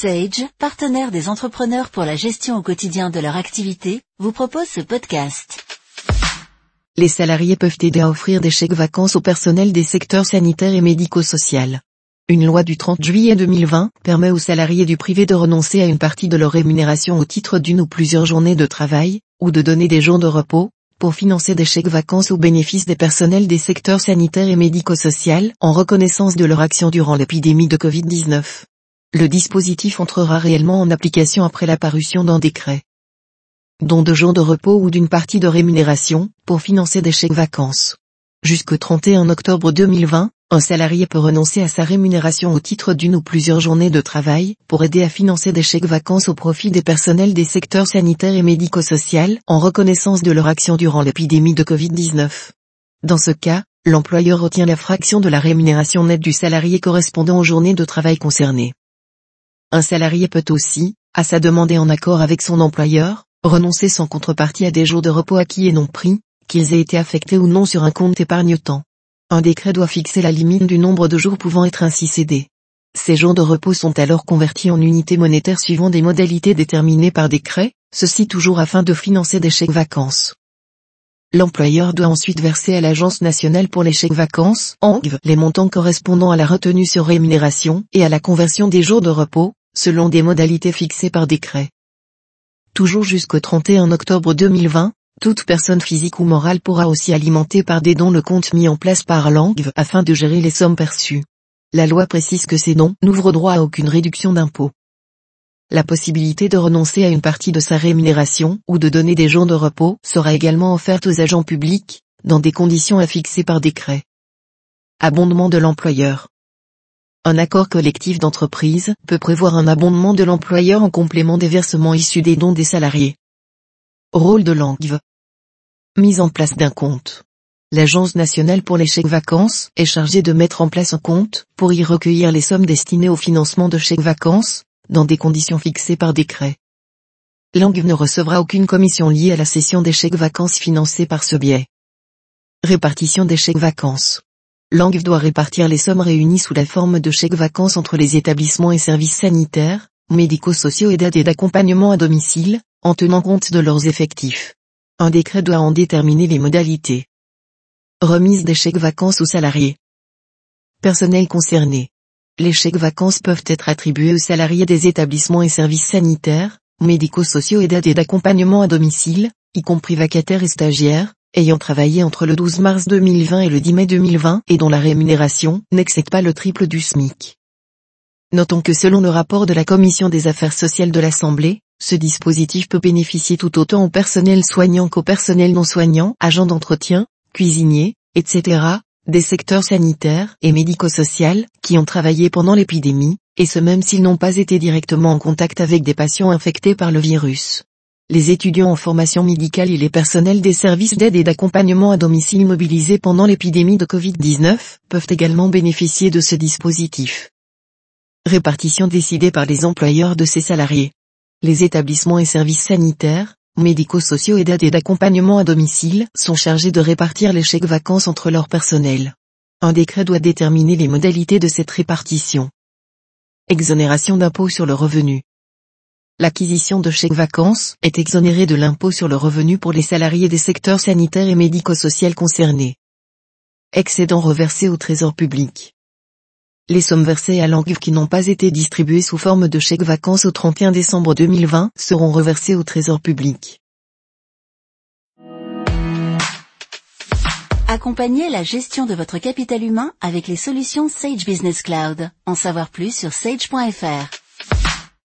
Sage, partenaire des entrepreneurs pour la gestion au quotidien de leur activité, vous propose ce podcast. Les salariés peuvent aider à offrir des chèques vacances au personnel des secteurs sanitaires et médico-social. Une loi du 30 juillet 2020 permet aux salariés du privé de renoncer à une partie de leur rémunération au titre d'une ou plusieurs journées de travail, ou de donner des jours de repos, pour financer des chèques vacances au bénéfice des personnels des secteurs sanitaires et médico-social en reconnaissance de leur action durant l'épidémie de Covid-19. Le dispositif entrera réellement en application après la parution d'un décret. Don de jours de repos ou d'une partie de rémunération, pour financer des chèques vacances. Jusqu'au 31 octobre 2020, un salarié peut renoncer à sa rémunération au titre d'une ou plusieurs journées de travail, pour aider à financer des chèques vacances au profit des personnels des secteurs sanitaires et médico-social, en reconnaissance de leur action durant l'épidémie de Covid-19. Dans ce cas, l'employeur retient la fraction de la rémunération nette du salarié correspondant aux journées de travail concernées. Un salarié peut aussi, à sa demande et en accord avec son employeur, renoncer sans contrepartie à des jours de repos acquis et non pris, qu'ils aient été affectés ou non sur un compte épargne-temps. Un décret doit fixer la limite du nombre de jours pouvant être ainsi cédés. Ces jours de repos sont alors convertis en unités monétaires suivant des modalités déterminées par décret, ceci toujours afin de financer des chèques vacances. L'employeur doit ensuite verser à l'Agence nationale pour les chèques vacances, ANGV, les montants correspondant à la retenue sur rémunération et à la conversion des jours de repos, selon des modalités fixées par décret. Toujours jusqu'au 31 octobre 2020, toute personne physique ou morale pourra aussi alimenter par des dons le compte mis en place par l'ANGV afin de gérer les sommes perçues. La loi précise que ces dons n'ouvrent droit à aucune réduction d'impôt. La possibilité de renoncer à une partie de sa rémunération ou de donner des jours de repos sera également offerte aux agents publics, dans des conditions affixées par décret. Abondement de l'employeur. Un accord collectif d'entreprise peut prévoir un abondement de l'employeur en complément des versements issus des dons des salariés. Rôle de l'ANGV. Mise en place d'un compte. L'Agence nationale pour les chèques vacances est chargée de mettre en place un compte pour y recueillir les sommes destinées au financement de chèques vacances, dans des conditions fixées par décret. L'ANGV ne recevra aucune commission liée à la cession des chèques vacances financés par ce biais. Répartition des chèques vacances. L'ANGV doit répartir les sommes réunies sous la forme de chèques vacances entre les établissements et services sanitaires, médico-sociaux et d'aide et d'accompagnement à domicile, en tenant compte de leurs effectifs. Un décret doit en déterminer les modalités. Remise des chèques vacances aux salariés. Personnel concerné. Les chèques vacances peuvent être attribués aux salariés des établissements et services sanitaires, médico-sociaux et d'aide et d'accompagnement à domicile, y compris vacataires et stagiaires, ayant travaillé entre le 12 mars 2020 et le 10 mai 2020 et dont la rémunération n'excède pas le triple du SMIC. Notons que selon le rapport de la Commission des affaires sociales de l'Assemblée, ce dispositif peut bénéficier tout autant au personnel soignant qu'au personnel non soignant, agents d'entretien, cuisiniers, etc., des secteurs sanitaires et médico-social, qui ont travaillé pendant l'épidémie, et ce même s'ils n'ont pas été directement en contact avec des patients infectés par le virus les étudiants en formation médicale et les personnels des services d'aide et d'accompagnement à domicile mobilisés pendant l'épidémie de Covid-19 peuvent également bénéficier de ce dispositif. Répartition décidée par les employeurs de ces salariés. Les établissements et services sanitaires, médico-sociaux et d'aide et d'accompagnement à domicile sont chargés de répartir les chèques vacances entre leur personnel. Un décret doit déterminer les modalités de cette répartition. Exonération d'impôt sur le revenu l'acquisition de chèques vacances est exonérée de l'impôt sur le revenu pour les salariés des secteurs sanitaires et médico-social concernés. Excédent reversé au trésor public. Les sommes versées à l'ANGV qui n'ont pas été distribuées sous forme de chèques vacances au 31 décembre 2020 seront reversées au trésor public. Accompagnez la gestion de votre capital humain avec les solutions Sage Business Cloud. En savoir plus sur sage.fr.